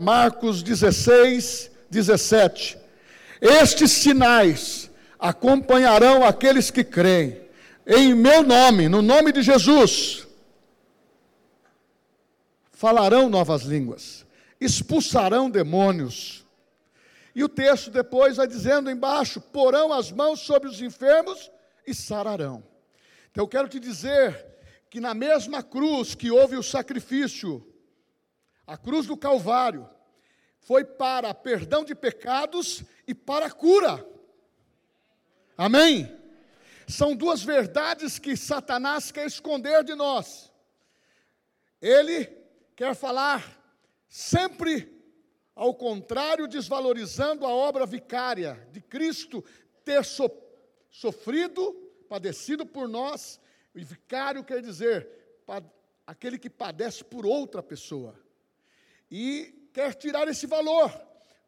Marcos 16, 17. Estes sinais acompanharão aqueles que creem. Em meu nome, no nome de Jesus, falarão novas línguas, expulsarão demônios. E o texto depois vai dizendo embaixo: porão as mãos sobre os enfermos e sararão. Então eu quero te dizer que na mesma cruz que houve o sacrifício, a cruz do Calvário, foi para perdão de pecados e para cura. Amém? São duas verdades que Satanás quer esconder de nós. Ele quer falar sempre ao contrário, desvalorizando a obra vicária de Cristo ter so, sofrido, padecido por nós. E vicário quer dizer aquele que padece por outra pessoa. E quer tirar esse valor.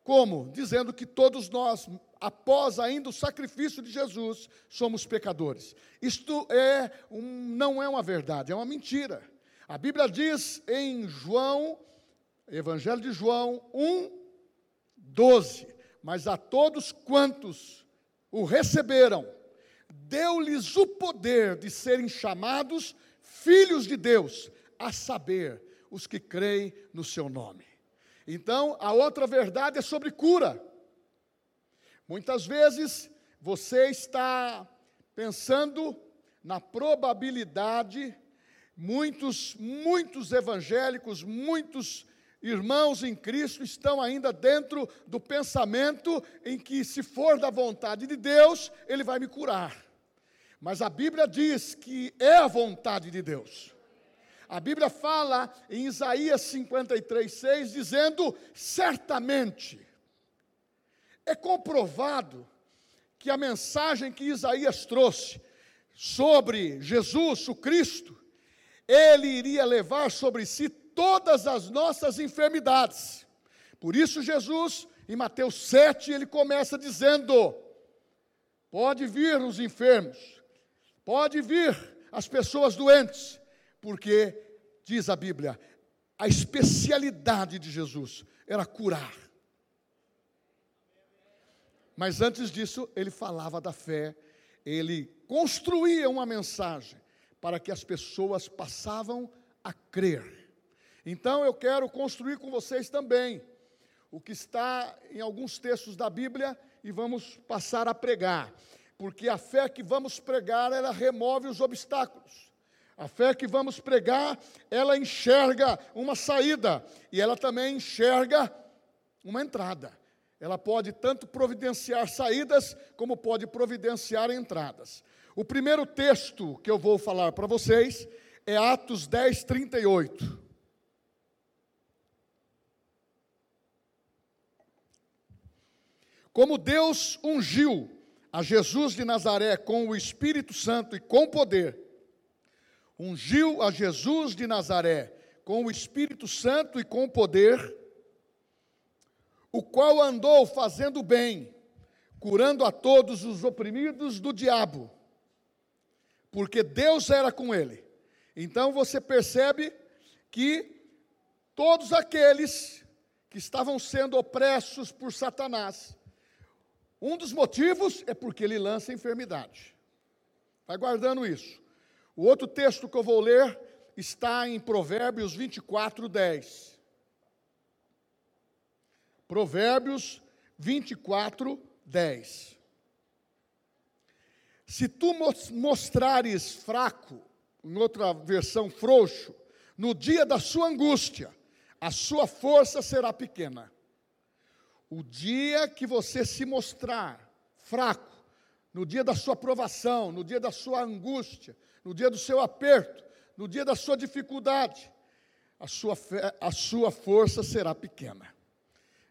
Como? Dizendo que todos nós, após ainda o sacrifício de Jesus, somos pecadores. Isto é um, não é uma verdade, é uma mentira. A Bíblia diz em João, Evangelho de João 1, 12: Mas a todos quantos o receberam, deu-lhes o poder de serem chamados filhos de Deus, a saber, os que creem no seu nome. Então, a outra verdade é sobre cura. Muitas vezes você está pensando na probabilidade Muitos, muitos evangélicos, muitos irmãos em Cristo estão ainda dentro do pensamento em que, se for da vontade de Deus, Ele vai me curar. Mas a Bíblia diz que é a vontade de Deus. A Bíblia fala em Isaías 53, 6, dizendo: certamente, é comprovado que a mensagem que Isaías trouxe sobre Jesus, o Cristo, ele iria levar sobre si todas as nossas enfermidades. Por isso, Jesus, em Mateus 7, ele começa dizendo: pode vir os enfermos, pode vir as pessoas doentes, porque, diz a Bíblia, a especialidade de Jesus era curar. Mas antes disso, ele falava da fé, ele construía uma mensagem para que as pessoas passavam a crer. Então eu quero construir com vocês também o que está em alguns textos da Bíblia e vamos passar a pregar. Porque a fé que vamos pregar, ela remove os obstáculos. A fé que vamos pregar, ela enxerga uma saída e ela também enxerga uma entrada. Ela pode tanto providenciar saídas, como pode providenciar entradas. O primeiro texto que eu vou falar para vocês é Atos 10, 38. Como Deus ungiu a Jesus de Nazaré com o Espírito Santo e com poder, ungiu a Jesus de Nazaré com o Espírito Santo e com poder, o qual andou fazendo bem, curando a todos os oprimidos do diabo porque Deus era com ele. Então você percebe que todos aqueles que estavam sendo opressos por Satanás, um dos motivos é porque ele lança enfermidade. Vai guardando isso. O outro texto que eu vou ler está em Provérbios 24, 10. Provérbios 24, 10. Se tu mostrares fraco, em outra versão frouxo, no dia da sua angústia, a sua força será pequena. O dia que você se mostrar fraco, no dia da sua provação, no dia da sua angústia, no dia do seu aperto, no dia da sua dificuldade, a sua, fé, a sua força será pequena.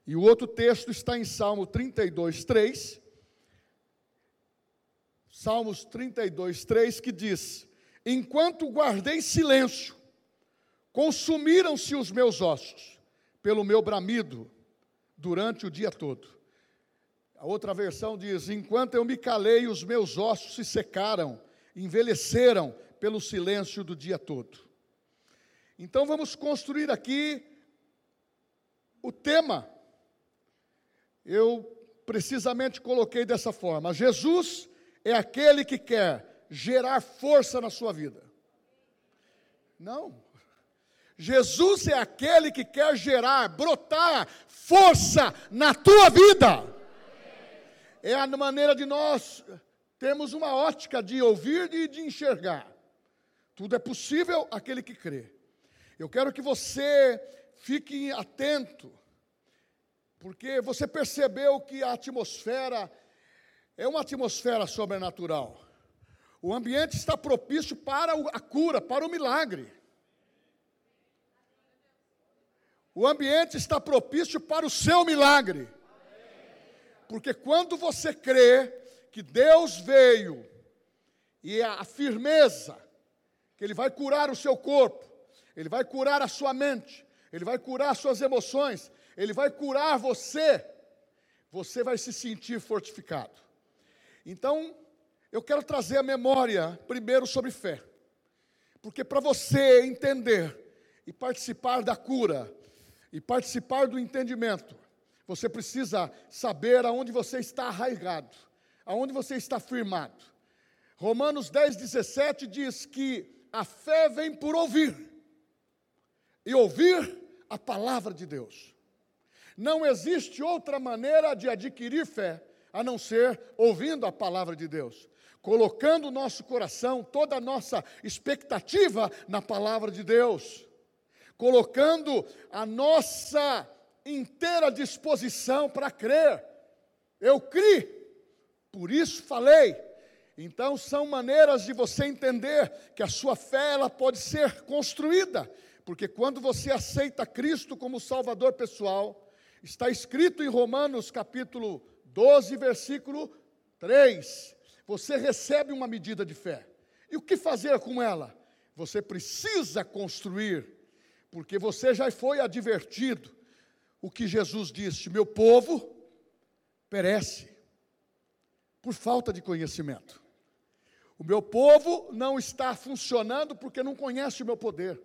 E o outro texto está em Salmo 32, 3, Salmos 32, 3, que diz: Enquanto guardei silêncio, consumiram-se os meus ossos pelo meu bramido durante o dia todo. A outra versão diz: Enquanto eu me calei, os meus ossos se secaram, envelheceram pelo silêncio do dia todo. Então vamos construir aqui o tema, eu precisamente coloquei dessa forma: Jesus é aquele que quer gerar força na sua vida. Não. Jesus é aquele que quer gerar, brotar força na tua vida. É a maneira de nós termos uma ótica de ouvir e de enxergar. Tudo é possível aquele que crê. Eu quero que você fique atento, porque você percebeu que a atmosfera é uma atmosfera sobrenatural. O ambiente está propício para a cura, para o milagre. O ambiente está propício para o seu milagre. Porque quando você crê que Deus veio e a firmeza que Ele vai curar o seu corpo, Ele vai curar a sua mente, Ele vai curar as suas emoções, Ele vai curar você, você vai se sentir fortificado. Então, eu quero trazer a memória primeiro sobre fé, porque para você entender e participar da cura, e participar do entendimento, você precisa saber aonde você está arraigado, aonde você está firmado. Romanos 10, 17 diz que a fé vem por ouvir, e ouvir a palavra de Deus. Não existe outra maneira de adquirir fé a não ser ouvindo a palavra de Deus, colocando o nosso coração, toda a nossa expectativa na palavra de Deus colocando a nossa inteira disposição para crer. Eu criei, por isso falei. Então são maneiras de você entender que a sua fé ela pode ser construída, porque quando você aceita Cristo como Salvador pessoal, está escrito em Romanos capítulo 12, versículo 3, você recebe uma medida de fé. E o que fazer com ela? Você precisa construir porque você já foi advertido o que Jesus disse: meu povo perece por falta de conhecimento. O meu povo não está funcionando porque não conhece o meu poder.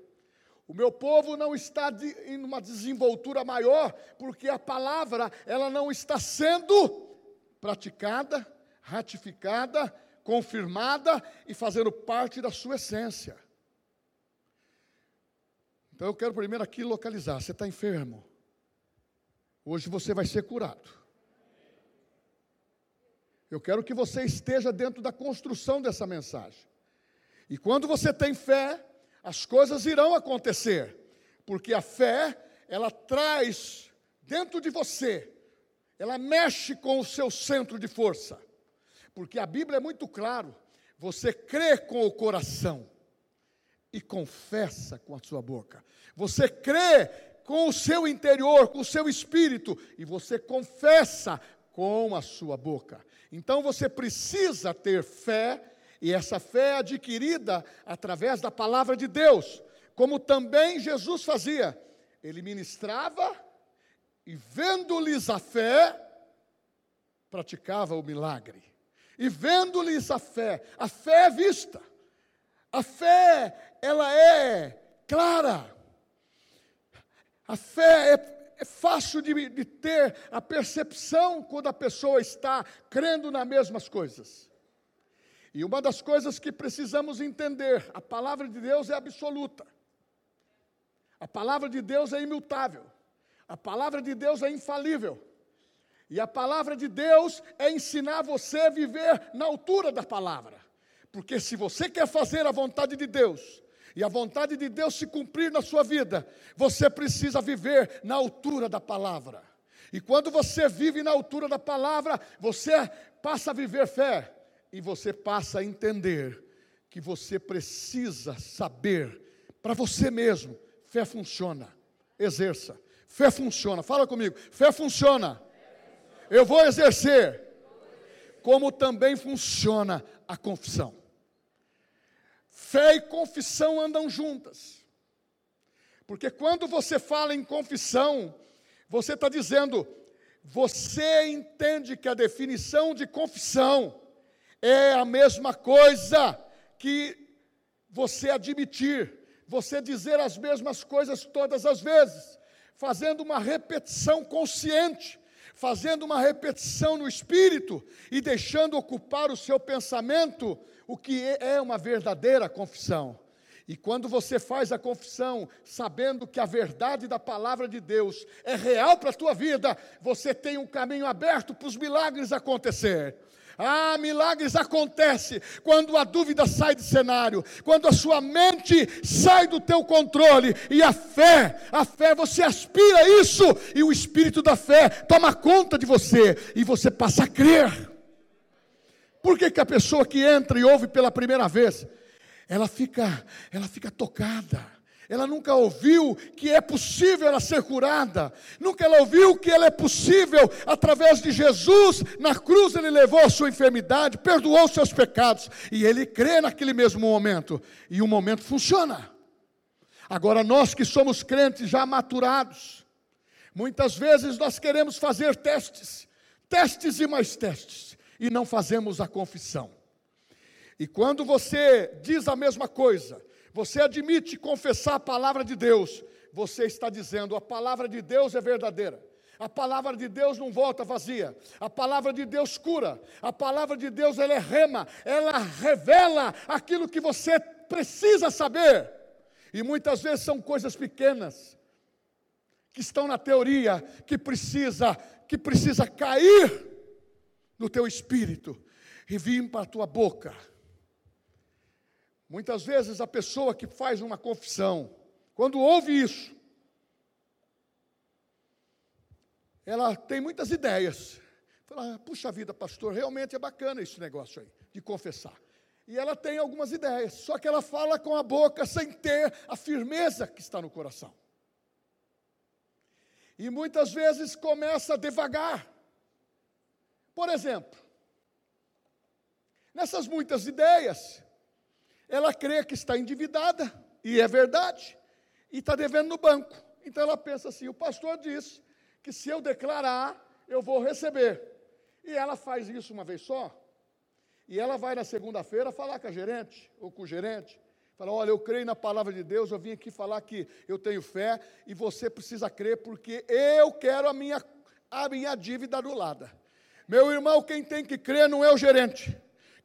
O meu povo não está de, em uma desenvoltura maior porque a palavra ela não está sendo praticada, ratificada, confirmada e fazendo parte da sua essência. Então eu quero primeiro aqui localizar. Você está enfermo. Hoje você vai ser curado. Eu quero que você esteja dentro da construção dessa mensagem. E quando você tem fé, as coisas irão acontecer. Porque a fé, ela traz dentro de você, ela mexe com o seu centro de força. Porque a Bíblia é muito claro, você crê com o coração e confessa com a sua boca. Você crê com o seu interior, com o seu espírito, e você confessa com a sua boca. Então você precisa ter fé, e essa fé é adquirida através da palavra de Deus, como também Jesus fazia. Ele ministrava e, vendo-lhes a fé, praticava o milagre. E vendo-lhes a fé, a fé é vista. A fé, ela é clara. A fé é, é fácil de, de ter a percepção quando a pessoa está crendo nas mesmas coisas. E uma das coisas que precisamos entender, a palavra de Deus é absoluta. A palavra de Deus é imutável. A palavra de Deus é infalível. E a palavra de Deus é ensinar você a viver na altura da palavra. Porque se você quer fazer a vontade de Deus, e a vontade de Deus se cumprir na sua vida, você precisa viver na altura da palavra. E quando você vive na altura da palavra, você passa a viver fé e você passa a entender que você precisa saber para você mesmo, fé funciona. Exerça. Fé funciona. Fala comigo. Fé funciona. Eu vou exercer. Como também funciona a confissão. Fé e confissão andam juntas. Porque quando você fala em confissão, você está dizendo, você entende que a definição de confissão é a mesma coisa que você admitir, você dizer as mesmas coisas todas as vezes. fazendo uma repetição consciente, fazendo uma repetição no espírito e deixando ocupar o seu pensamento o que é uma verdadeira confissão. E quando você faz a confissão, sabendo que a verdade da palavra de Deus é real para a tua vida, você tem um caminho aberto para os milagres acontecer. Ah, milagres acontecem quando a dúvida sai do cenário, quando a sua mente sai do teu controle e a fé, a fé, você aspira isso e o espírito da fé toma conta de você e você passa a crer. Por que, que a pessoa que entra e ouve pela primeira vez, ela fica, ela fica tocada? Ela nunca ouviu que é possível ela ser curada. Nunca ela ouviu que ela é possível, através de Jesus, na cruz ele levou a sua enfermidade, perdoou os seus pecados. E ele crê naquele mesmo momento. E o momento funciona. Agora, nós que somos crentes já maturados, muitas vezes nós queremos fazer testes, testes e mais testes, e não fazemos a confissão. E quando você diz a mesma coisa, você admite confessar a palavra de Deus, você está dizendo: a palavra de Deus é verdadeira. A palavra de Deus não volta vazia. A palavra de Deus cura. A palavra de Deus ela é rema, ela revela aquilo que você precisa saber. E muitas vezes são coisas pequenas que estão na teoria, que precisa, que precisa cair no teu espírito e vir para a tua boca. Muitas vezes a pessoa que faz uma confissão, quando ouve isso, ela tem muitas ideias. Fala, puxa vida, pastor, realmente é bacana esse negócio aí, de confessar. E ela tem algumas ideias, só que ela fala com a boca sem ter a firmeza que está no coração. E muitas vezes começa devagar. Por exemplo, nessas muitas ideias, ela crê que está endividada, e é verdade, e está devendo no banco. Então ela pensa assim: o pastor disse que se eu declarar, eu vou receber. E ela faz isso uma vez só. E ela vai na segunda-feira falar com a gerente, ou com o gerente. Fala, olha, eu creio na palavra de Deus, eu vim aqui falar que eu tenho fé, e você precisa crer, porque eu quero a minha, a minha dívida anulada. Meu irmão, quem tem que crer não é o gerente.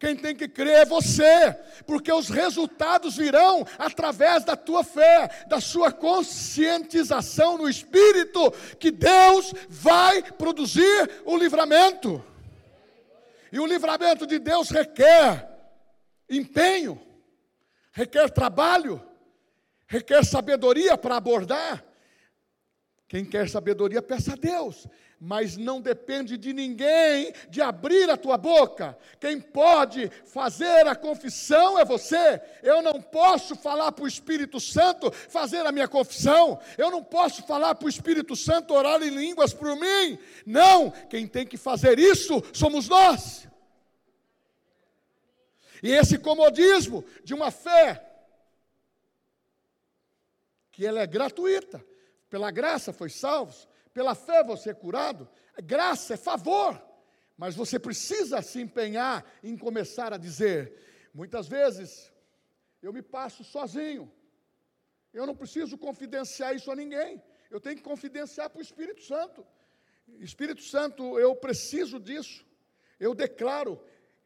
Quem tem que crer é você, porque os resultados virão através da tua fé, da sua conscientização no espírito, que Deus vai produzir o livramento. E o livramento de Deus requer empenho, requer trabalho, requer sabedoria para abordar. Quem quer sabedoria, peça a Deus mas não depende de ninguém de abrir a tua boca. Quem pode fazer a confissão é você. Eu não posso falar para o Espírito Santo fazer a minha confissão. Eu não posso falar para o Espírito Santo orar em línguas por mim. Não, quem tem que fazer isso somos nós. E esse comodismo de uma fé que ela é gratuita, pela graça foi salvos, pela fé você é curado, graça, é favor. Mas você precisa se empenhar em começar a dizer. Muitas vezes eu me passo sozinho. Eu não preciso confidenciar isso a ninguém. Eu tenho que confidenciar para o Espírito Santo. Espírito Santo, eu preciso disso. Eu declaro,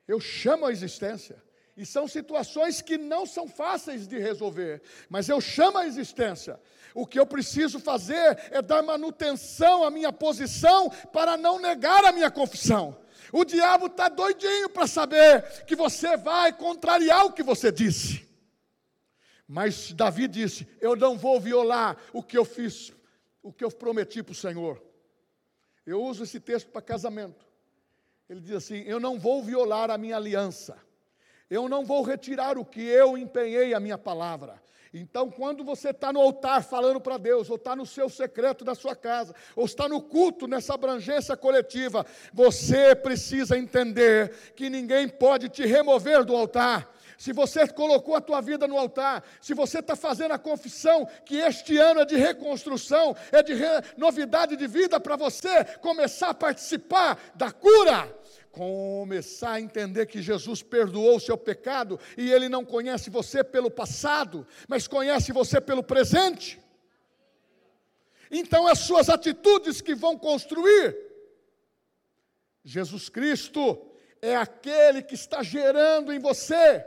eu chamo a existência. E são situações que não são fáceis de resolver, mas eu chamo a existência. O que eu preciso fazer é dar manutenção à minha posição para não negar a minha confissão. O diabo está doidinho para saber que você vai contrariar o que você disse. Mas Davi disse: Eu não vou violar o que eu fiz, o que eu prometi para o Senhor. Eu uso esse texto para casamento. Ele diz assim: Eu não vou violar a minha aliança. Eu não vou retirar o que eu empenhei a minha palavra. Então, quando você está no altar falando para Deus, ou está no seu secreto da sua casa, ou está no culto, nessa abrangência coletiva, você precisa entender que ninguém pode te remover do altar. Se você colocou a tua vida no altar, se você está fazendo a confissão que este ano é de reconstrução, é de re... novidade de vida para você começar a participar da cura, começar a entender que Jesus perdoou o seu pecado e ele não conhece você pelo passado, mas conhece você pelo presente. Então, as suas atitudes que vão construir. Jesus Cristo é aquele que está gerando em você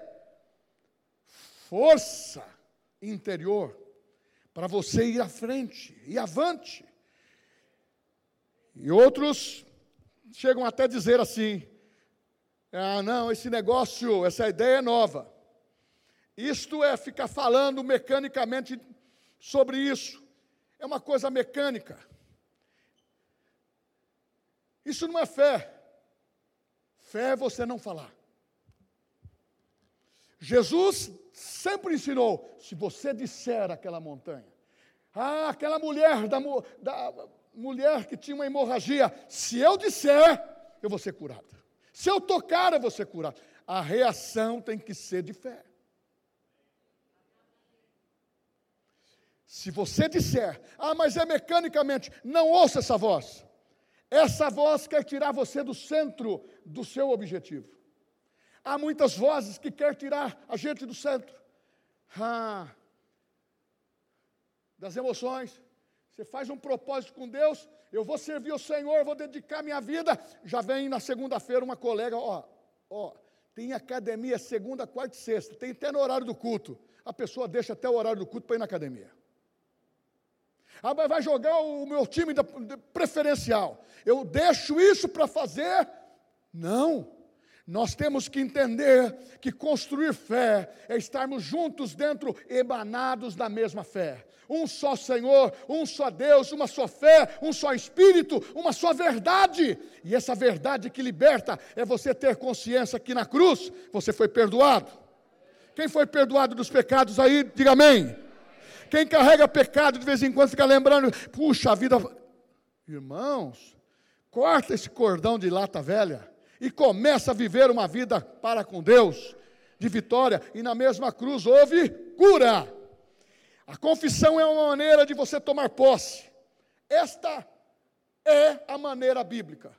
força interior para você ir à frente e avante. E outros chegam até a dizer assim: ah, não, esse negócio, essa ideia é nova. Isto é ficar falando mecanicamente sobre isso. É uma coisa mecânica. Isso não é fé. Fé é você não falar. Jesus sempre ensinou: se você disser aquela montanha, ah, aquela mulher da, da mulher que tinha uma hemorragia, se eu disser, eu vou ser curada. Se eu tocar, eu vou ser curado. A reação tem que ser de fé. Se você disser, ah, mas é mecanicamente, não ouça essa voz. Essa voz quer tirar você do centro do seu objetivo. Há muitas vozes que querem tirar a gente do centro. Ah, das emoções. Você faz um propósito com Deus, eu vou servir o Senhor, vou dedicar minha vida. Já vem na segunda-feira uma colega, ó, ó, tem academia segunda, quarta e sexta, tem até no horário do culto. A pessoa deixa até o horário do culto para ir na academia. Ah, mas vai jogar o meu time preferencial. Eu deixo isso para fazer? Não. Nós temos que entender que construir fé é estarmos juntos dentro, emanados da mesma fé. Um só Senhor, um só Deus, uma só fé, um só Espírito, uma só verdade. E essa verdade que liberta é você ter consciência que na cruz você foi perdoado. Quem foi perdoado dos pecados aí, diga amém. Quem carrega pecado de vez em quando fica lembrando, puxa a vida. Irmãos, corta esse cordão de lata velha e começa a viver uma vida para com Deus, de vitória, e na mesma cruz houve cura. A confissão é uma maneira de você tomar posse. Esta é a maneira bíblica.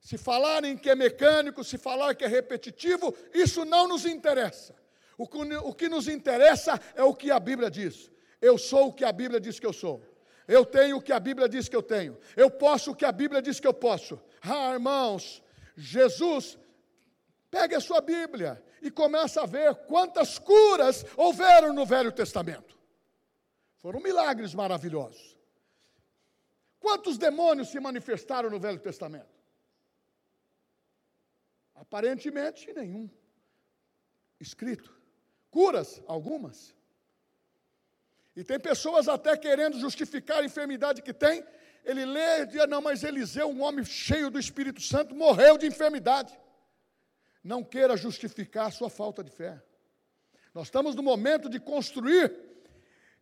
Se falarem que é mecânico, se falar que é repetitivo, isso não nos interessa. O que, o que nos interessa é o que a Bíblia diz. Eu sou o que a Bíblia diz que eu sou. Eu tenho o que a Bíblia diz que eu tenho. Eu posso o que a Bíblia diz que eu posso. Ah, irmãos, Jesus, pegue a sua Bíblia e começa a ver quantas curas houveram no Velho Testamento. Foram milagres maravilhosos. Quantos demônios se manifestaram no Velho Testamento? Aparentemente nenhum. Escrito. Curas, algumas. E tem pessoas até querendo justificar a enfermidade que tem, ele lê e diz: não, mas Eliseu, um homem cheio do Espírito Santo, morreu de enfermidade. Não queira justificar a sua falta de fé. Nós estamos no momento de construir,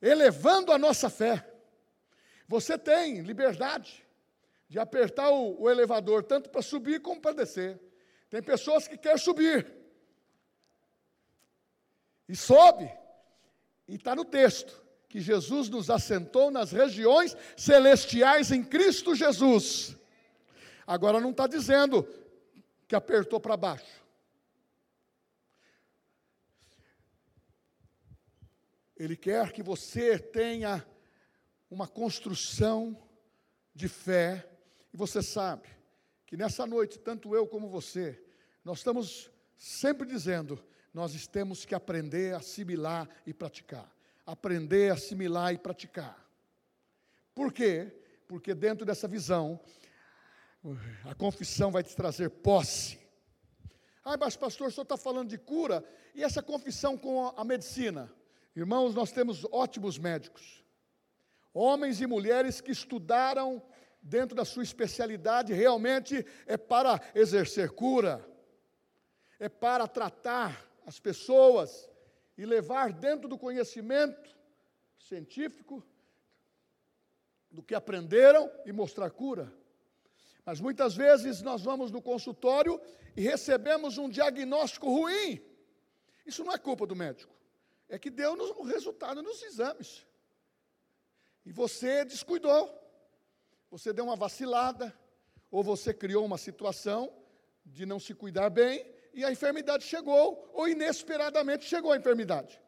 elevando a nossa fé. Você tem liberdade de apertar o, o elevador, tanto para subir como para descer. Tem pessoas que querem subir. E sobe. E está no texto que Jesus nos assentou nas regiões celestiais em Cristo Jesus. Agora não está dizendo que apertou para baixo. Ele quer que você tenha uma construção de fé, e você sabe que nessa noite, tanto eu como você, nós estamos sempre dizendo: nós temos que aprender, assimilar e praticar aprender, assimilar e praticar. Por quê? Porque dentro dessa visão, a confissão vai te trazer posse. Ah, mas pastor, o senhor está falando de cura, e essa confissão com a medicina? Irmãos, nós temos ótimos médicos, homens e mulheres que estudaram dentro da sua especialidade, realmente é para exercer cura, é para tratar as pessoas, e levar dentro do conhecimento científico do que aprenderam e mostrar cura. Mas muitas vezes nós vamos no consultório e recebemos um diagnóstico ruim. Isso não é culpa do médico. É que deu o resultado nos exames. E você descuidou. Você deu uma vacilada. Ou você criou uma situação de não se cuidar bem e a enfermidade chegou, ou inesperadamente chegou a enfermidade.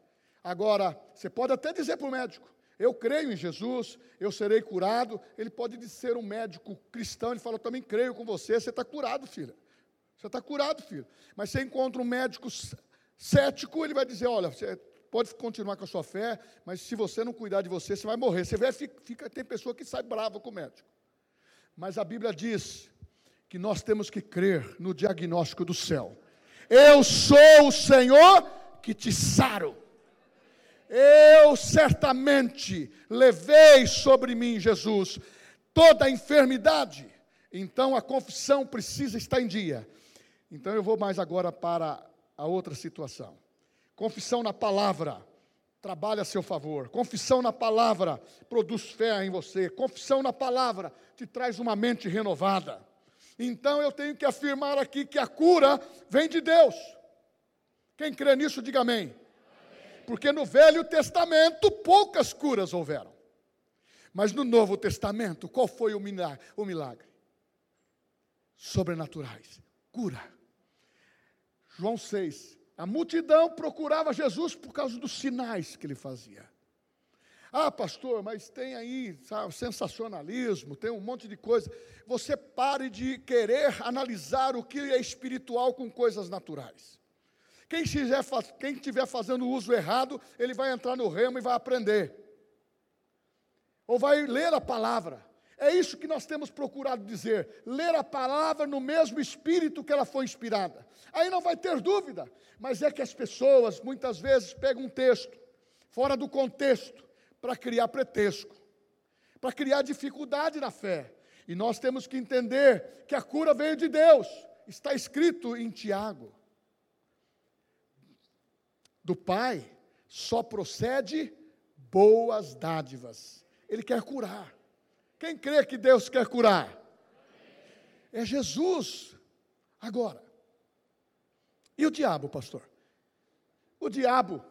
Agora, você pode até dizer para o médico: Eu creio em Jesus, eu serei curado. Ele pode ser um médico cristão, ele fala, eu também creio com você, você está curado, filha. Você está curado, filho. Mas você encontra um médico cético, ele vai dizer, olha, você pode continuar com a sua fé, mas se você não cuidar de você, você vai morrer. Você vê, fica, tem pessoa que sai brava com o médico. Mas a Bíblia diz que nós temos que crer no diagnóstico do céu. Eu sou o Senhor que te saro. Eu certamente levei sobre mim, Jesus, toda a enfermidade. Então a confissão precisa estar em dia. Então eu vou mais agora para a outra situação. Confissão na palavra trabalha a seu favor. Confissão na palavra produz fé em você. Confissão na palavra te traz uma mente renovada. Então eu tenho que afirmar aqui que a cura vem de Deus. Quem crê nisso, diga amém. Porque no Velho Testamento poucas curas houveram. Mas no Novo Testamento, qual foi o milagre? O milagre? Sobrenaturais. Cura. João 6. A multidão procurava Jesus por causa dos sinais que ele fazia. Ah, pastor, mas tem aí sabe, sensacionalismo, tem um monte de coisa. Você pare de querer analisar o que é espiritual com coisas naturais. Quem estiver, quem estiver fazendo uso errado, ele vai entrar no remo e vai aprender. Ou vai ler a palavra. É isso que nós temos procurado dizer: ler a palavra no mesmo espírito que ela foi inspirada. Aí não vai ter dúvida, mas é que as pessoas muitas vezes pegam um texto fora do contexto para criar pretexto, para criar dificuldade na fé. E nós temos que entender que a cura veio de Deus, está escrito em Tiago do Pai só procede boas dádivas. Ele quer curar. Quem crê que Deus quer curar? É Jesus. Agora, e o diabo, pastor? O diabo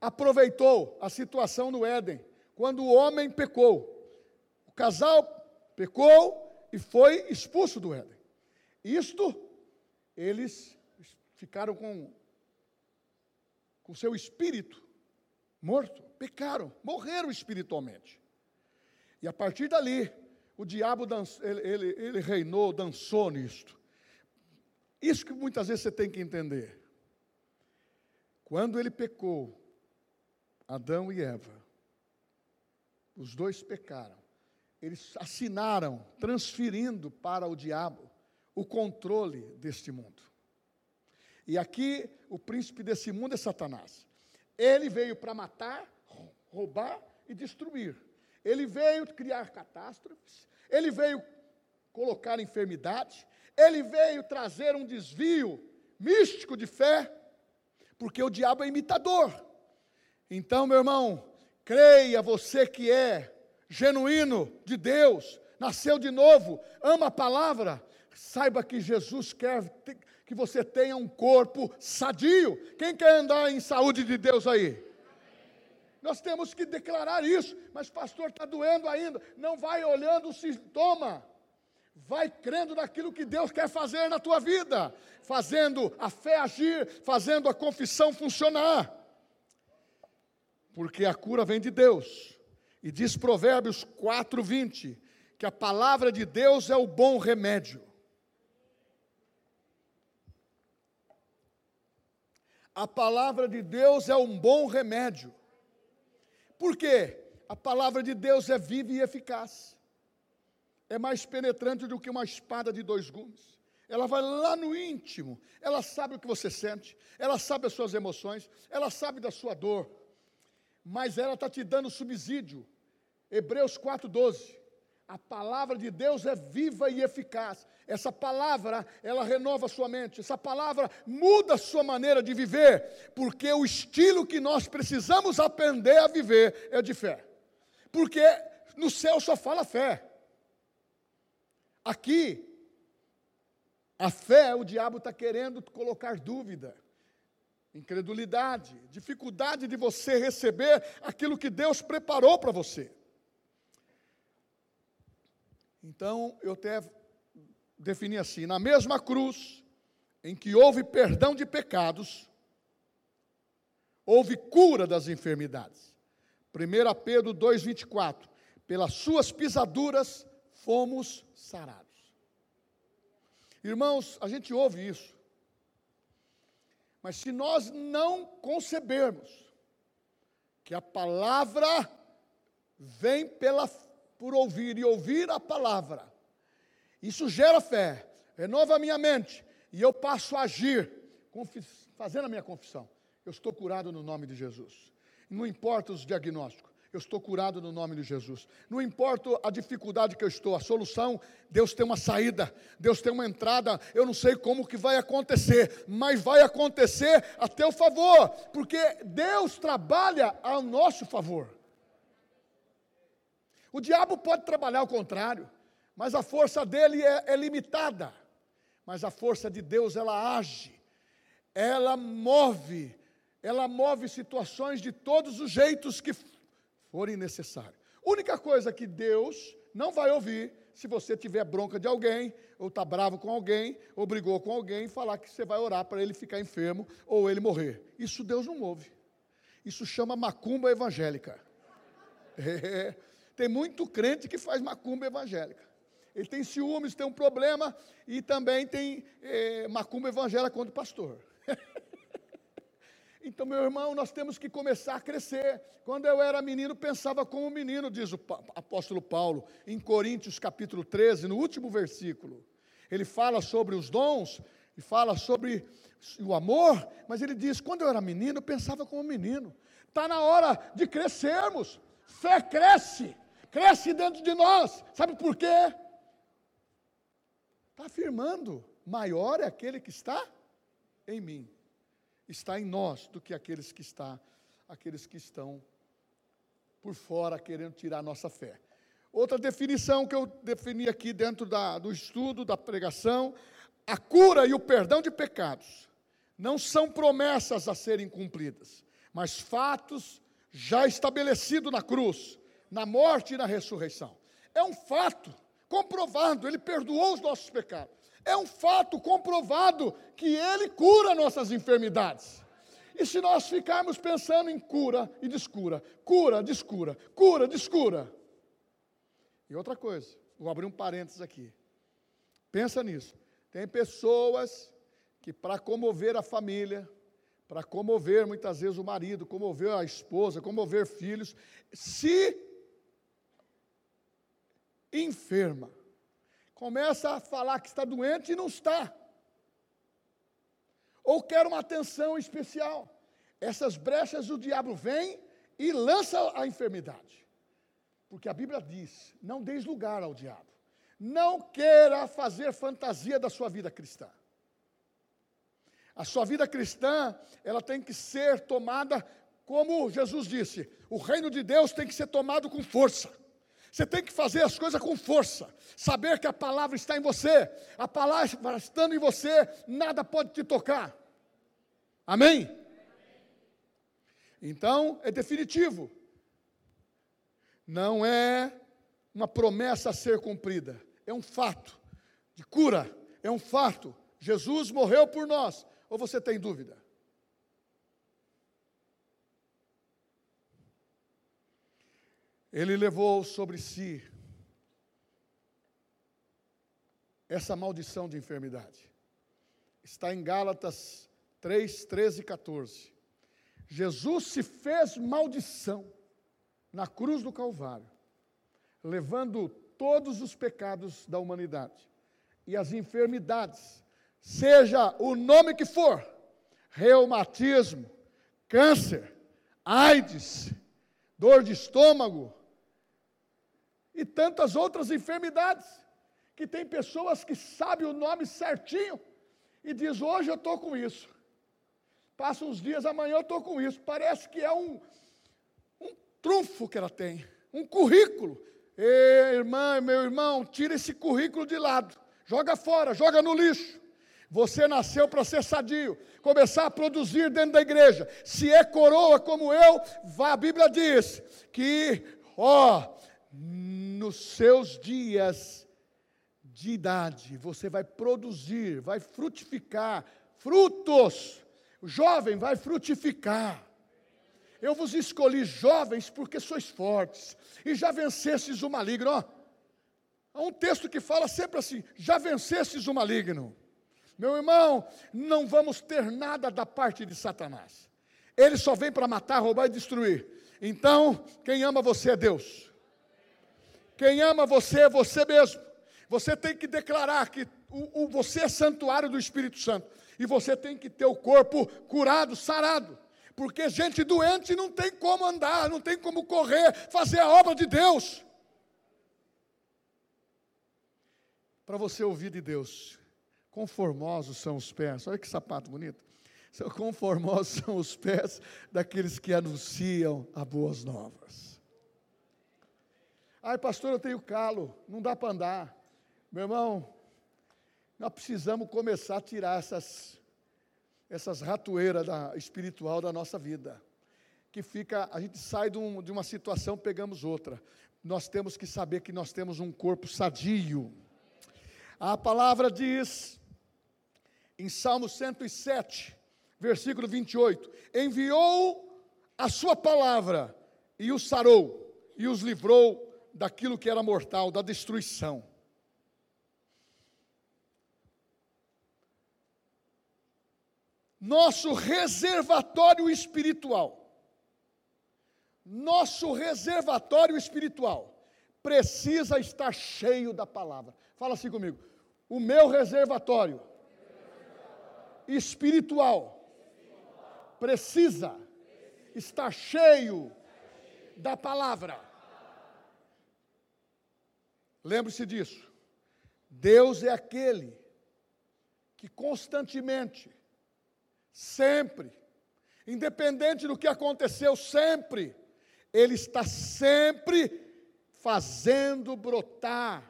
aproveitou a situação no Éden, quando o homem pecou. O casal pecou e foi expulso do Éden. Isto, eles ficaram com com seu espírito morto, pecaram, morreram espiritualmente. E a partir dali, o diabo ele, ele, ele reinou, dançou nisto. Isso que muitas vezes você tem que entender. Quando ele pecou, Adão e Eva, os dois pecaram. Eles assinaram, transferindo para o diabo o controle deste mundo. E aqui o príncipe desse mundo é Satanás. Ele veio para matar, roubar e destruir. Ele veio criar catástrofes, ele veio colocar enfermidade, ele veio trazer um desvio místico de fé, porque o diabo é imitador. Então, meu irmão, creia você que é genuíno de Deus, nasceu de novo, ama a palavra, saiba que Jesus quer que você tenha um corpo sadio. Quem quer andar em saúde de Deus aí? Nós temos que declarar isso, mas pastor, está doendo ainda. Não vai olhando o sintoma, vai crendo naquilo que Deus quer fazer na tua vida, fazendo a fé agir, fazendo a confissão funcionar. Porque a cura vem de Deus. E diz Provérbios 4, 20, que a palavra de Deus é o bom remédio. a palavra de Deus é um bom remédio. Por quê? A palavra de Deus é viva e eficaz. É mais penetrante do que uma espada de dois gumes. Ela vai lá no íntimo, ela sabe o que você sente, ela sabe as suas emoções, ela sabe da sua dor, mas ela está te dando subsídio. Hebreus 4,12. A palavra de Deus é viva e eficaz. Essa palavra, ela renova a sua mente. Essa palavra muda a sua maneira de viver, porque o estilo que nós precisamos aprender a viver é de fé. Porque no céu só fala fé. Aqui, a fé, o diabo está querendo colocar dúvida, incredulidade, dificuldade de você receber aquilo que Deus preparou para você. Então, eu até defini assim: na mesma cruz em que houve perdão de pecados, houve cura das enfermidades. 1 Pedro 2,24. Pelas suas pisaduras fomos sarados. Irmãos, a gente ouve isso. Mas se nós não concebermos que a palavra vem pela, por ouvir e ouvir a palavra, isso gera fé, renova a minha mente e eu passo a agir, fazendo a minha confissão. Eu estou curado no nome de Jesus. Não importa os diagnósticos eu estou curado no nome de Jesus. Não importa a dificuldade que eu estou, a solução, Deus tem uma saída, Deus tem uma entrada. Eu não sei como que vai acontecer, mas vai acontecer a teu favor, porque Deus trabalha ao nosso favor. O diabo pode trabalhar ao contrário, mas a força dele é, é limitada. Mas a força de Deus, ela age, ela move, ela move situações de todos os jeitos que forem necessários. Única coisa que Deus não vai ouvir se você tiver bronca de alguém, ou está bravo com alguém, ou brigou com alguém, falar que você vai orar para ele ficar enfermo ou ele morrer. Isso Deus não ouve. Isso chama macumba evangélica. É, tem muito crente que faz macumba evangélica. Ele tem ciúmes, tem um problema, e também tem é, macumba evangélica contra o pastor. Então, meu irmão, nós temos que começar a crescer. Quando eu era menino, pensava como menino, diz o apóstolo Paulo, em Coríntios capítulo 13, no último versículo. Ele fala sobre os dons, e fala sobre o amor, mas ele diz: quando eu era menino, eu pensava como menino. Está na hora de crescermos. Fé cresce, cresce dentro de nós. Sabe por quê? Está afirmando: maior é aquele que está em mim está em nós do que aqueles que está, aqueles que estão por fora querendo tirar a nossa fé. Outra definição que eu defini aqui dentro da, do estudo, da pregação, a cura e o perdão de pecados não são promessas a serem cumpridas, mas fatos já estabelecidos na cruz, na morte e na ressurreição. É um fato comprovado, ele perdoou os nossos pecados. É um fato comprovado que Ele cura nossas enfermidades. E se nós ficarmos pensando em cura e descura, cura, descura, cura, descura. E outra coisa, vou abrir um parênteses aqui. Pensa nisso. Tem pessoas que, para comover a família, para comover muitas vezes o marido, comover a esposa, comover filhos, se enferma começa a falar que está doente e não está. Ou quer uma atenção especial. Essas brechas o diabo vem e lança a enfermidade. Porque a Bíblia diz: não deis lugar ao diabo. Não queira fazer fantasia da sua vida cristã. A sua vida cristã, ela tem que ser tomada como Jesus disse: o reino de Deus tem que ser tomado com força. Você tem que fazer as coisas com força, saber que a palavra está em você, a palavra estando em você, nada pode te tocar. Amém? Então, é definitivo. Não é uma promessa a ser cumprida, é um fato de cura, é um fato. Jesus morreu por nós. Ou você tem dúvida? Ele levou sobre si essa maldição de enfermidade. Está em Gálatas 3, 13 e 14. Jesus se fez maldição na cruz do Calvário, levando todos os pecados da humanidade e as enfermidades, seja o nome que for, reumatismo, câncer, AIDS, dor de estômago, e tantas outras enfermidades, que tem pessoas que sabem o nome certinho e diz: hoje eu estou com isso. Passa uns dias, amanhã eu estou com isso. Parece que é um, um trunfo que ela tem, um currículo. Ei, irmã, meu irmão, tira esse currículo de lado, joga fora, joga no lixo. Você nasceu para ser sadio, começar a produzir dentro da igreja. Se é coroa como eu, a Bíblia diz que, ó, nos seus dias de idade, você vai produzir, vai frutificar frutos. O jovem vai frutificar. Eu vos escolhi jovens porque sois fortes e já vencestes o maligno. Ó, há um texto que fala sempre assim: já vencestes o maligno. Meu irmão, não vamos ter nada da parte de Satanás. Ele só vem para matar, roubar e destruir. Então, quem ama você é Deus. Quem ama você é você mesmo. Você tem que declarar que o, o, você é santuário do Espírito Santo. E você tem que ter o corpo curado, sarado. Porque gente doente não tem como andar, não tem como correr, fazer a obra de Deus. Para você ouvir de Deus, conformosos são os pés, olha que sapato bonito. Conformosos são os pés daqueles que anunciam as boas novas. Ai, pastor, eu tenho calo, não dá para andar. Meu irmão, nós precisamos começar a tirar essas, essas ratoeiras da, espiritual da nossa vida. Que fica, a gente sai de, um, de uma situação, pegamos outra. Nós temos que saber que nós temos um corpo sadio. A palavra diz, em Salmo 107, versículo 28, enviou a sua palavra e os sarou, e os livrou daquilo que era mortal, da destruição. nosso reservatório espiritual. Nosso reservatório espiritual precisa estar cheio da palavra. Fala assim comigo. O meu reservatório espiritual precisa estar cheio da palavra. Lembre-se disso. Deus é aquele que constantemente sempre, independente do que aconteceu, sempre, Ele está sempre fazendo brotar,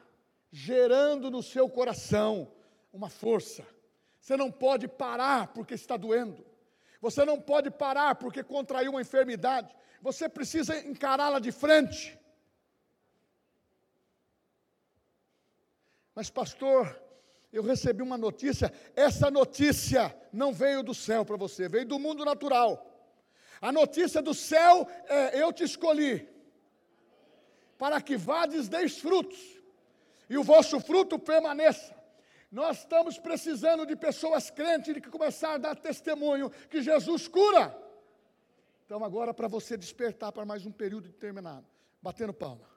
gerando no seu coração uma força. Você não pode parar porque está doendo. Você não pode parar porque contraiu uma enfermidade. Você precisa encará-la de frente. Mas, pastor, eu recebi uma notícia, essa notícia não veio do céu para você, veio do mundo natural. A notícia do céu é: eu te escolhi, para que vades deis frutos, e o vosso fruto permaneça. Nós estamos precisando de pessoas crentes de que começar a dar testemunho que Jesus cura. Então, agora, para você despertar para mais um período determinado, batendo palma.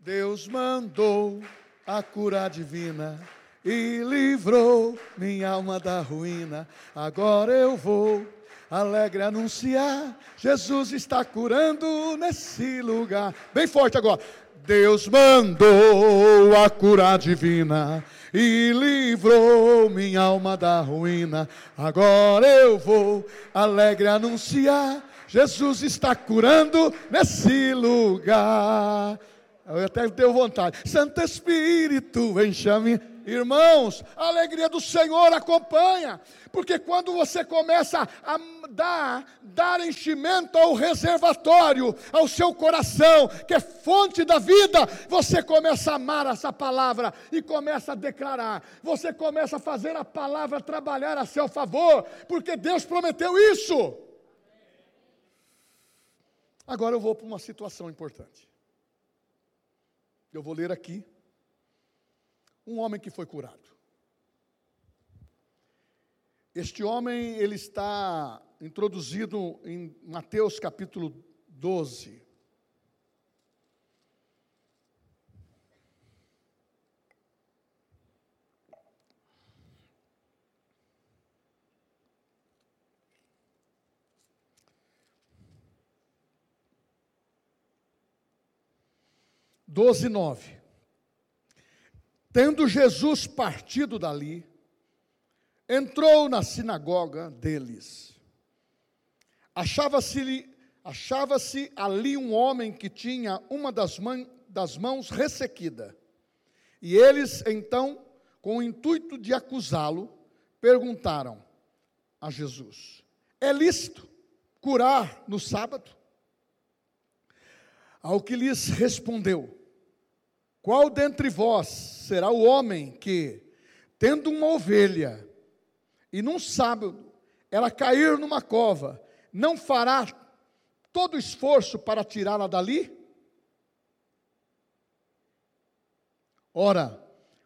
Deus mandou a cura divina e livrou minha alma da ruína. Agora eu vou alegre anunciar: Jesus está curando nesse lugar. Bem forte agora. Deus mandou a cura divina e livrou minha alma da ruína. Agora eu vou alegre anunciar: Jesus está curando nesse lugar. Eu até tenho vontade. Santo Espírito, encha-me. Irmãos, a alegria do Senhor acompanha, porque quando você começa a dar, dar enchimento ao reservatório, ao seu coração, que é fonte da vida, você começa a amar essa palavra e começa a declarar, você começa a fazer a palavra trabalhar a seu favor, porque Deus prometeu isso. Agora eu vou para uma situação importante. Eu vou ler aqui. Um homem que foi curado. Este homem, ele está introduzido em Mateus capítulo 12. Doze, nove. Tendo Jesus partido dali, entrou na sinagoga deles. Achava-se achava ali um homem que tinha uma das, das mãos ressequida. E eles, então, com o intuito de acusá-lo, perguntaram a Jesus: É lícito curar no sábado? Ao que lhes respondeu: qual dentre vós será o homem que, tendo uma ovelha, e num sábado ela cair numa cova, não fará todo esforço para tirá-la dali? Ora,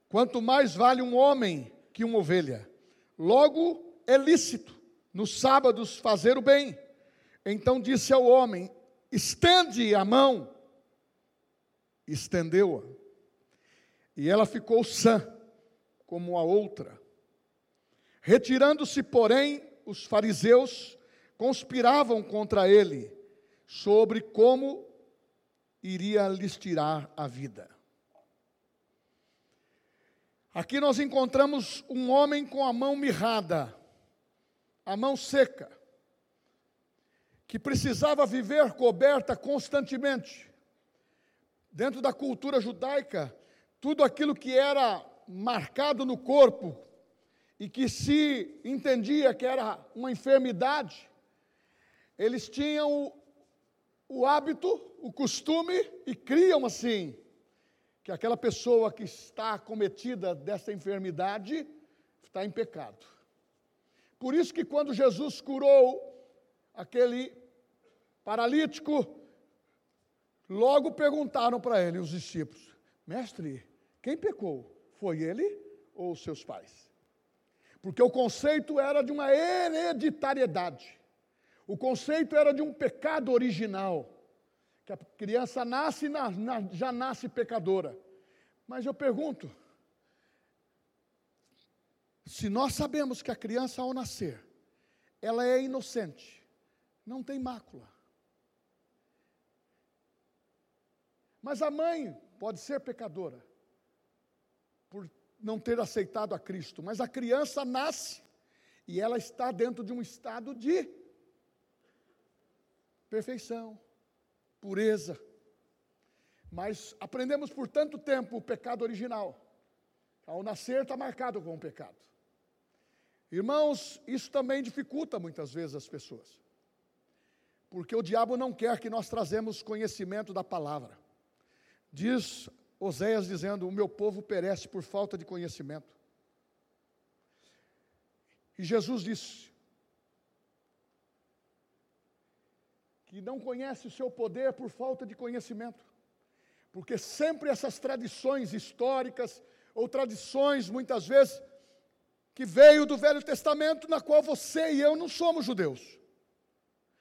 quanto mais vale um homem que uma ovelha, logo é lícito nos sábados fazer o bem. Então disse ao homem: estende a mão. Estendeu-a. E ela ficou sã, como a outra. Retirando-se, porém, os fariseus conspiravam contra ele sobre como iria lhes tirar a vida. Aqui nós encontramos um homem com a mão mirrada, a mão seca, que precisava viver coberta constantemente. Dentro da cultura judaica, tudo aquilo que era marcado no corpo e que se entendia que era uma enfermidade, eles tinham o, o hábito, o costume e criam assim que aquela pessoa que está acometida dessa enfermidade está em pecado. Por isso que quando Jesus curou aquele paralítico, logo perguntaram para ele os discípulos: Mestre, quem pecou? Foi ele ou os seus pais? Porque o conceito era de uma hereditariedade. O conceito era de um pecado original que a criança nasce, na, na, já nasce pecadora. Mas eu pergunto, se nós sabemos que a criança ao nascer, ela é inocente, não tem mácula. Mas a mãe pode ser pecadora, por não ter aceitado a Cristo, mas a criança nasce e ela está dentro de um estado de perfeição pureza. Mas aprendemos por tanto tempo o pecado original. Ao nascer está marcado com o pecado. Irmãos, isso também dificulta muitas vezes as pessoas. Porque o diabo não quer que nós trazemos conhecimento da palavra. Diz Oséias dizendo: O meu povo perece por falta de conhecimento. E Jesus disse: que não conhece o seu poder por falta de conhecimento. Porque sempre essas tradições históricas, ou tradições, muitas vezes, que veio do Velho Testamento, na qual você e eu não somos judeus.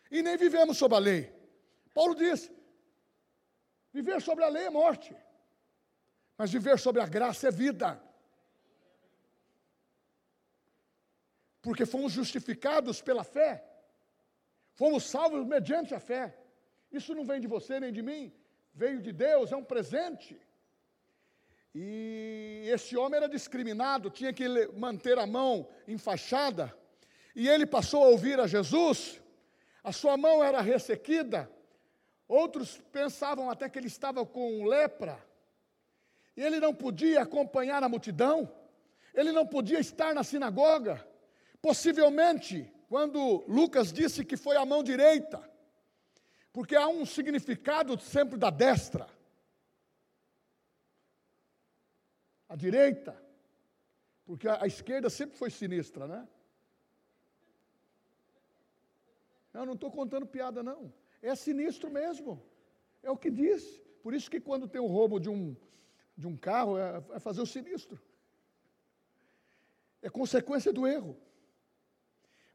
E nem vivemos sob a lei. Paulo diz: viver sobre a lei é morte, mas viver sobre a graça é vida. Porque fomos justificados pela fé. Fomos salvos mediante a fé. Isso não vem de você nem de mim, veio de Deus, é um presente. E esse homem era discriminado, tinha que manter a mão enfaixada, e ele passou a ouvir a Jesus, a sua mão era ressequida, outros pensavam até que ele estava com lepra, e ele não podia acompanhar a multidão, ele não podia estar na sinagoga, possivelmente quando Lucas disse que foi a mão direita, porque há um significado sempre da destra. A direita, porque a, esquerda sempre foi sinistra, né? Eu não estou contando piada, não. É sinistro mesmo. É o que diz. Por isso que quando tem o roubo de um, de um carro, é, é fazer o sinistro. É consequência do erro.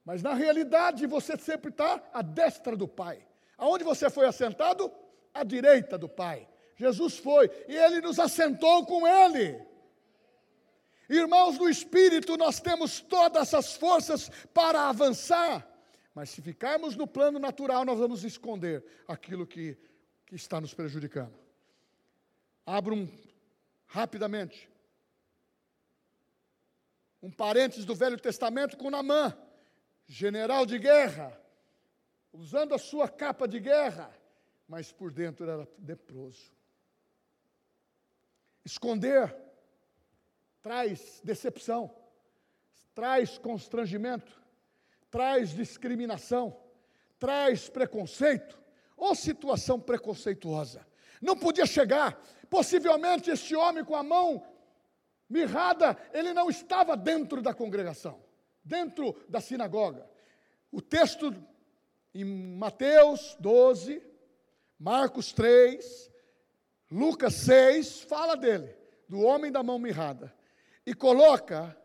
Mas na realidade você sempre está à destra do Pai. Aonde você foi assentado? À direita do Pai. Jesus foi e ele nos assentou com ele. Irmãos do Espírito, nós temos todas essas forças para avançar, mas se ficarmos no plano natural, nós vamos esconder aquilo que, que está nos prejudicando. Abro um, rapidamente um parênteses do Velho Testamento com Namã general de guerra, usando a sua capa de guerra, mas por dentro era leproso. Esconder traz decepção, traz constrangimento, traz discriminação, traz preconceito ou situação preconceituosa. Não podia chegar, possivelmente este homem com a mão mirrada, ele não estava dentro da congregação dentro da sinagoga. O texto em Mateus 12, Marcos 3, Lucas 6, fala dele, do homem da mão mirrada, e coloca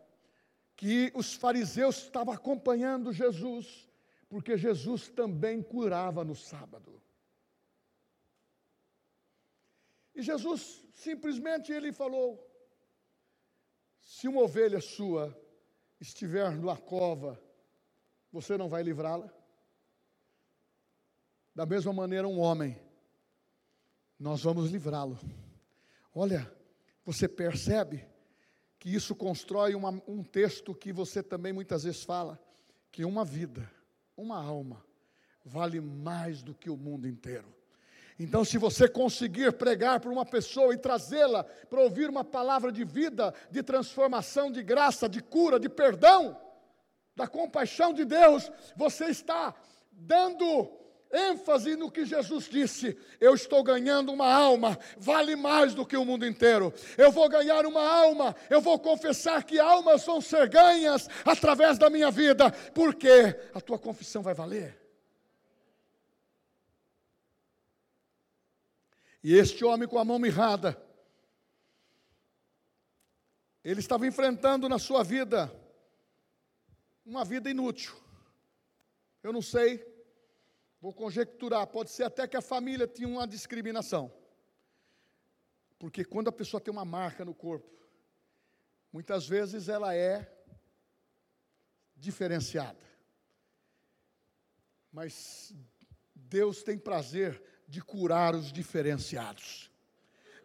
que os fariseus estavam acompanhando Jesus, porque Jesus também curava no sábado. E Jesus simplesmente ele falou: se uma ovelha sua estiver numa cova, você não vai livrá-la? Da mesma maneira, um homem, nós vamos livrá-lo. Olha, você percebe que isso constrói uma, um texto que você também muitas vezes fala, que uma vida, uma alma, vale mais do que o mundo inteiro. Então, se você conseguir pregar para uma pessoa e trazê-la para ouvir uma palavra de vida, de transformação, de graça, de cura, de perdão, da compaixão de Deus, você está dando ênfase no que Jesus disse: eu estou ganhando uma alma, vale mais do que o mundo inteiro. Eu vou ganhar uma alma, eu vou confessar que almas vão ser ganhas através da minha vida, porque a tua confissão vai valer. E este homem com a mão mirrada, ele estava enfrentando na sua vida uma vida inútil. Eu não sei Vou conjecturar, pode ser até que a família tinha uma discriminação. Porque quando a pessoa tem uma marca no corpo, muitas vezes ela é diferenciada. Mas Deus tem prazer de curar os diferenciados.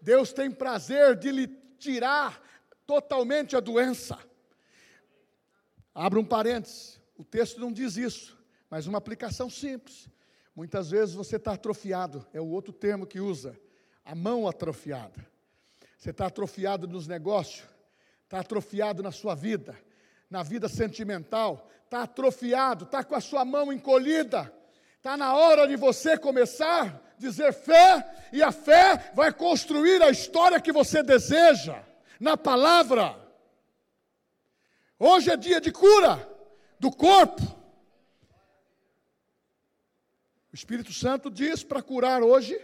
Deus tem prazer de lhe tirar totalmente a doença. Abra um parênteses, o texto não diz isso, mas uma aplicação simples. Muitas vezes você está atrofiado, é o outro termo que usa, a mão atrofiada. Você está atrofiado nos negócios, está atrofiado na sua vida, na vida sentimental, está atrofiado, está com a sua mão encolhida. Está na hora de você começar a dizer fé, e a fé vai construir a história que você deseja, na palavra. Hoje é dia de cura do corpo. O Espírito Santo diz para curar hoje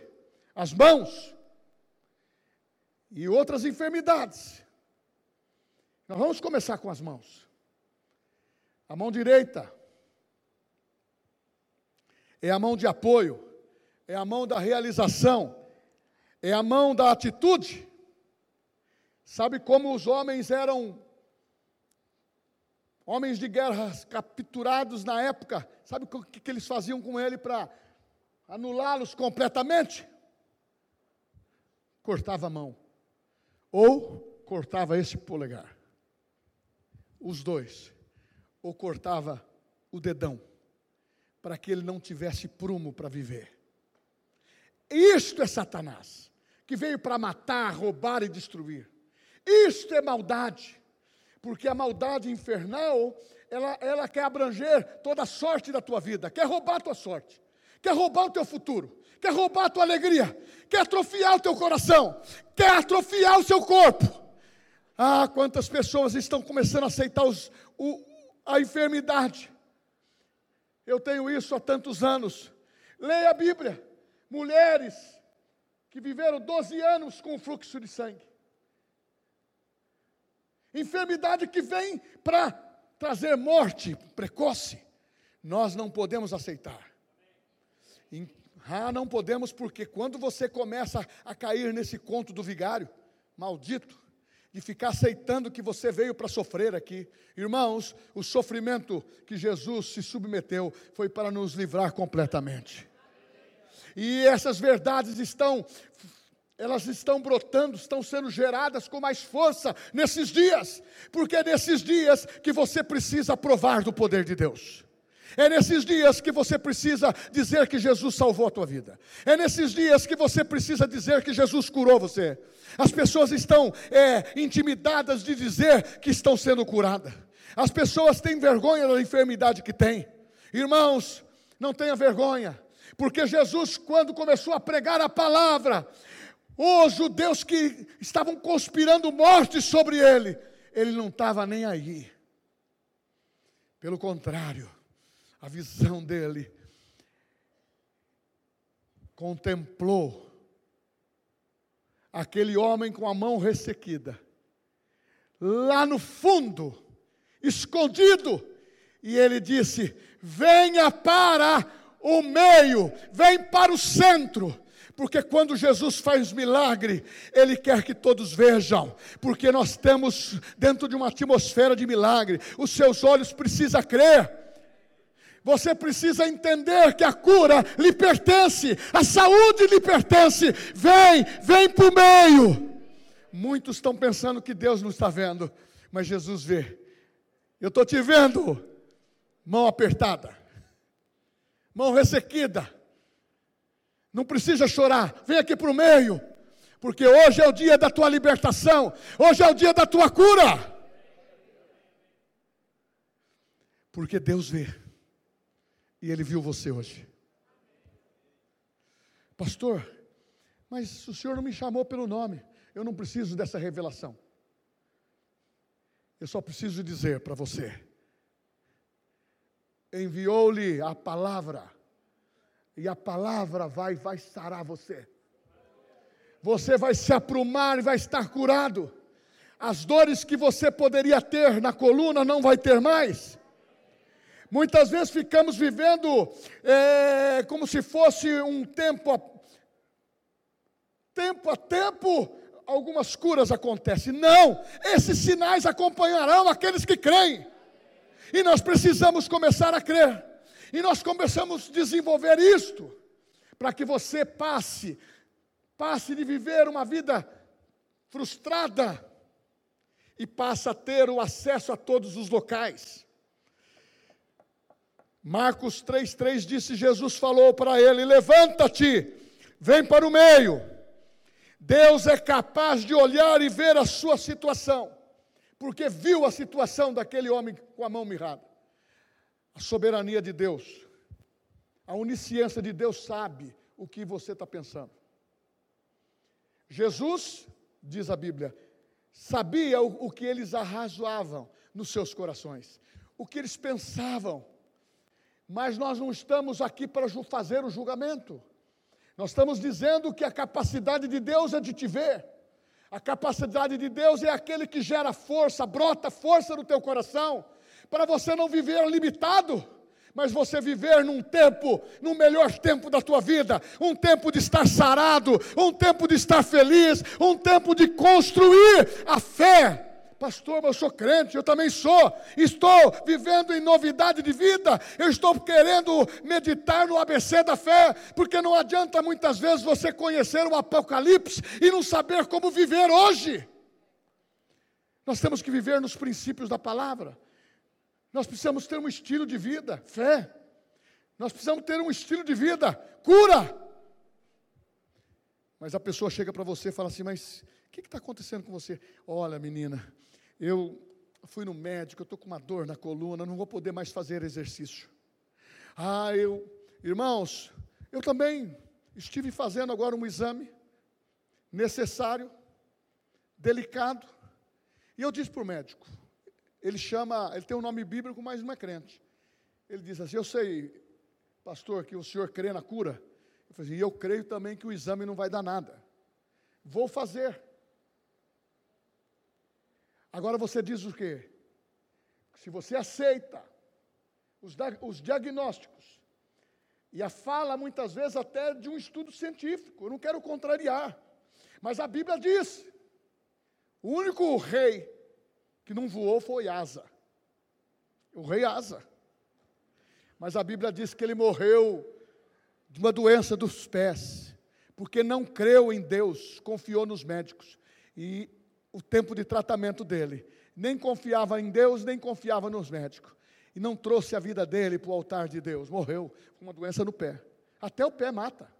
as mãos e outras enfermidades. Nós vamos começar com as mãos. A mão direita é a mão de apoio, é a mão da realização, é a mão da atitude. Sabe como os homens eram homens de guerra capturados na época, sabe o que, que eles faziam com ele para anulá-los completamente? Cortava a mão, ou cortava esse polegar, os dois, ou cortava o dedão, para que ele não tivesse prumo para viver. Isto é Satanás, que veio para matar, roubar e destruir. Isto é maldade porque a maldade infernal, ela, ela quer abranger toda a sorte da tua vida, quer roubar a tua sorte, quer roubar o teu futuro, quer roubar a tua alegria, quer atrofiar o teu coração, quer atrofiar o seu corpo. Ah, quantas pessoas estão começando a aceitar os, o, a enfermidade. Eu tenho isso há tantos anos. Leia a Bíblia. Mulheres que viveram 12 anos com fluxo de sangue. Enfermidade que vem para trazer morte precoce. Nós não podemos aceitar. Ah, não podemos, porque quando você começa a cair nesse conto do vigário, maldito, de ficar aceitando que você veio para sofrer aqui. Irmãos, o sofrimento que Jesus se submeteu foi para nos livrar completamente. E essas verdades estão elas estão brotando, estão sendo geradas com mais força nesses dias, porque é nesses dias que você precisa provar do poder de Deus. É nesses dias que você precisa dizer que Jesus salvou a tua vida. É nesses dias que você precisa dizer que Jesus curou você. As pessoas estão é, intimidadas de dizer que estão sendo curadas. As pessoas têm vergonha da enfermidade que têm. Irmãos, não tenha vergonha, porque Jesus, quando começou a pregar a palavra, os judeus que estavam conspirando morte sobre ele, ele não estava nem aí. Pelo contrário, a visão dele contemplou aquele homem com a mão ressequida, lá no fundo, escondido, e ele disse: Venha para o meio, vem para o centro. Porque quando Jesus faz milagre, Ele quer que todos vejam, porque nós estamos dentro de uma atmosfera de milagre, os seus olhos precisam crer. Você precisa entender que a cura lhe pertence, a saúde lhe pertence. Vem, vem para o meio. Muitos estão pensando que Deus não está vendo, mas Jesus vê. Eu estou te vendo, mão apertada, mão ressequida. Não precisa chorar, vem aqui para o meio, porque hoje é o dia da tua libertação, hoje é o dia da tua cura. Porque Deus vê, e Ele viu você hoje. Pastor, mas o senhor não me chamou pelo nome, eu não preciso dessa revelação. Eu só preciso dizer para você: enviou-lhe a palavra, e a palavra vai, vai sarar você. Você vai se aprumar e vai estar curado. As dores que você poderia ter na coluna não vai ter mais. Muitas vezes ficamos vivendo é, como se fosse um tempo a, tempo a tempo, algumas curas acontecem. Não, esses sinais acompanharão aqueles que creem. E nós precisamos começar a crer. E nós começamos a desenvolver isto, para que você passe, passe de viver uma vida frustrada e passe a ter o acesso a todos os locais. Marcos 3,3 disse: Jesus falou para ele: Levanta-te, vem para o meio. Deus é capaz de olhar e ver a sua situação, porque viu a situação daquele homem com a mão mirrada. A soberania de Deus, a onisciência de Deus sabe o que você está pensando. Jesus, diz a Bíblia, sabia o, o que eles arrazoavam nos seus corações, o que eles pensavam, mas nós não estamos aqui para fazer o julgamento. Nós estamos dizendo que a capacidade de Deus é de te ver. A capacidade de Deus é aquele que gera força, brota força no teu coração, para você não viver limitado, mas você viver num tempo, no melhor tempo da tua vida, um tempo de estar sarado, um tempo de estar feliz, um tempo de construir a fé Pastor, eu sou crente, eu também sou. Estou vivendo em novidade de vida. Eu estou querendo meditar no ABC da fé, porque não adianta muitas vezes você conhecer o Apocalipse e não saber como viver hoje. Nós temos que viver nos princípios da palavra. Nós precisamos ter um estilo de vida, fé. Nós precisamos ter um estilo de vida, cura. Mas a pessoa chega para você e fala assim: Mas o que está acontecendo com você? Olha, menina, eu fui no médico, eu estou com uma dor na coluna, não vou poder mais fazer exercício. Ah, eu, irmãos, eu também estive fazendo agora um exame necessário, delicado, e eu disse para o médico, ele chama, ele tem um nome bíblico, mas não é crente. Ele diz assim: Eu sei, pastor, que o senhor crê na cura. Eu falei assim, e eu creio também que o exame não vai dar nada. Vou fazer. Agora você diz o quê? Se você aceita os, os diagnósticos, e a fala muitas vezes até de um estudo científico, eu não quero contrariar, mas a Bíblia diz: o único rei que não voou foi Asa, o rei Asa. Mas a Bíblia diz que ele morreu de uma doença dos pés, porque não creu em Deus, confiou nos médicos. E o tempo de tratamento dele. Nem confiava em Deus, nem confiava nos médicos. E não trouxe a vida dele para o altar de Deus. Morreu com uma doença no pé. Até o pé mata.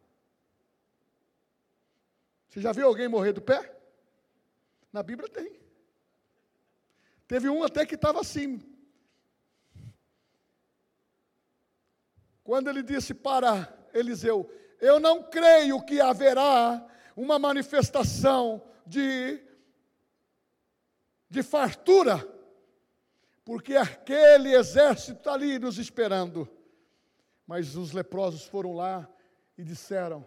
Você já viu alguém morrer do pé? Na Bíblia tem. Teve um até que estava assim. Quando ele disse para Eliseu: Eu não creio que haverá uma manifestação de de fartura, porque aquele exército está ali nos esperando. Mas os leprosos foram lá e disseram: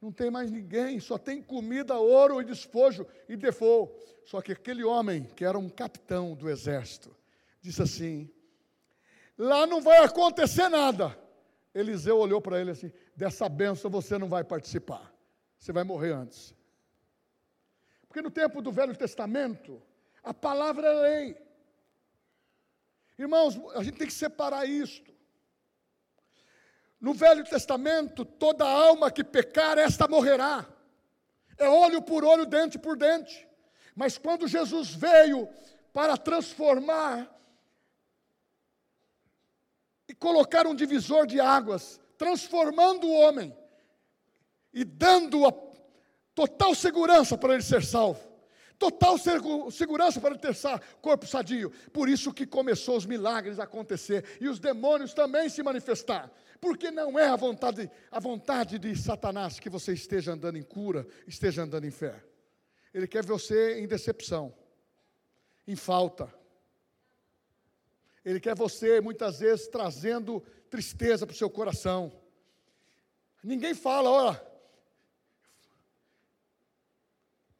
não tem mais ninguém, só tem comida, ouro e despojo e default. Só que aquele homem, que era um capitão do exército, disse assim: lá não vai acontecer nada. Eliseu olhou para ele assim: dessa benção você não vai participar, você vai morrer antes. Porque no tempo do Velho Testamento, a palavra é lei. Irmãos, a gente tem que separar isto. No Velho Testamento, toda alma que pecar, esta morrerá. É olho por olho, dente por dente. Mas quando Jesus veio para transformar e colocar um divisor de águas, transformando o homem e dando a total segurança para ele ser salvo. Total segurança para ter corpo sadio. Por isso que começou os milagres a acontecer e os demônios também se manifestar. Porque não é a vontade, a vontade de Satanás que você esteja andando em cura, esteja andando em fé. Ele quer você em decepção, em falta. Ele quer você, muitas vezes, trazendo tristeza para o seu coração. Ninguém fala, olha,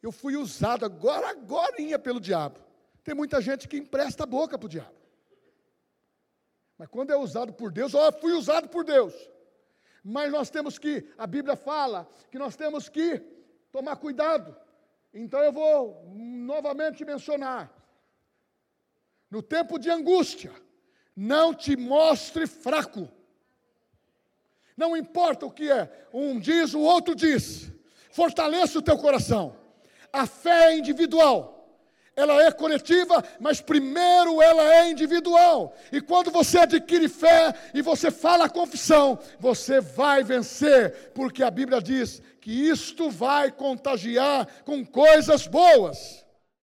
eu fui usado agora, agora pelo diabo. Tem muita gente que empresta a boca para o diabo. Mas quando é usado por Deus, ó, fui usado por Deus. Mas nós temos que, a Bíblia fala que nós temos que tomar cuidado. Então eu vou novamente mencionar. No tempo de angústia, não te mostre fraco. Não importa o que é, um diz, o outro diz. Fortaleça o teu coração. A fé é individual ela é coletiva, mas primeiro ela é individual. E quando você adquire fé e você fala a confissão, você vai vencer, porque a Bíblia diz que isto vai contagiar com coisas boas.